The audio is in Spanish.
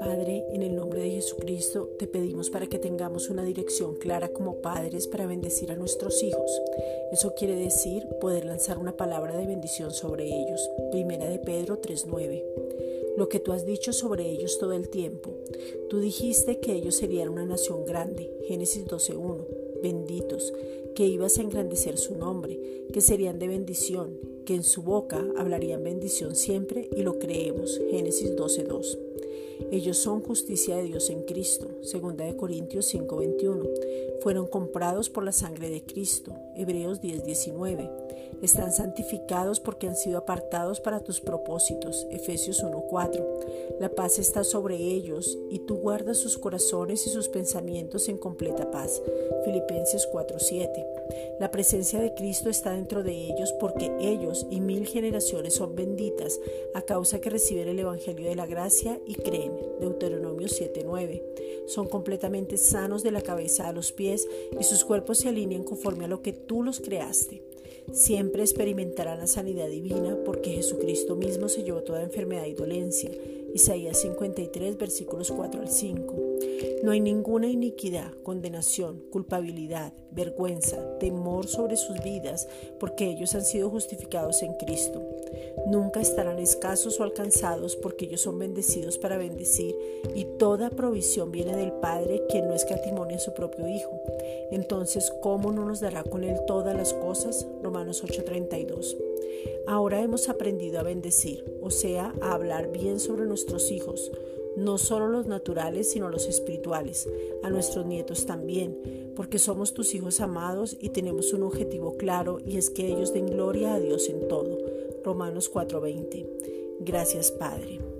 Padre, en el nombre de Jesucristo, te pedimos para que tengamos una dirección clara como padres para bendecir a nuestros hijos. Eso quiere decir poder lanzar una palabra de bendición sobre ellos. Primera de Pedro 3:9. Lo que tú has dicho sobre ellos todo el tiempo. Tú dijiste que ellos serían una nación grande. Génesis 12:1. Benditos, que ibas a engrandecer su nombre, que serían de bendición, que en su boca hablarían bendición siempre y lo creemos. Génesis 12:2. Ellos son justicia de Dios en Cristo. Segunda de Corintios 5:21. Fueron comprados por la sangre de Cristo. Hebreos 10:19. Están santificados porque han sido apartados para tus propósitos. Efesios 1:4. La paz está sobre ellos y tú guardas sus corazones y sus pensamientos en completa paz. Filipenses 4:7. La presencia de Cristo está dentro de ellos porque ellos y mil generaciones son benditas a causa que reciben el Evangelio de la gracia y creen. Deuteronomio 7:9. Son completamente sanos de la cabeza a los pies y sus cuerpos se alinean conforme a lo que tú los creaste. Siempre experimentarán la sanidad divina porque Jesucristo mismo se llevó toda enfermedad y dolencia. Isaías 53 versículos 4 al 5. No hay ninguna iniquidad, condenación, culpabilidad, vergüenza, temor sobre sus vidas, porque ellos han sido justificados en Cristo. Nunca estarán escasos o alcanzados, porque ellos son bendecidos para bendecir, y toda provisión viene del Padre, quien no escatimonia a su propio Hijo. Entonces, ¿cómo no nos dará con Él todas las cosas? Romanos 8:32. Ahora hemos aprendido a bendecir, o sea, a hablar bien sobre nuestros hijos no solo los naturales, sino los espirituales, a nuestros nietos también, porque somos tus hijos amados y tenemos un objetivo claro y es que ellos den gloria a Dios en todo. Romanos 4:20. Gracias Padre.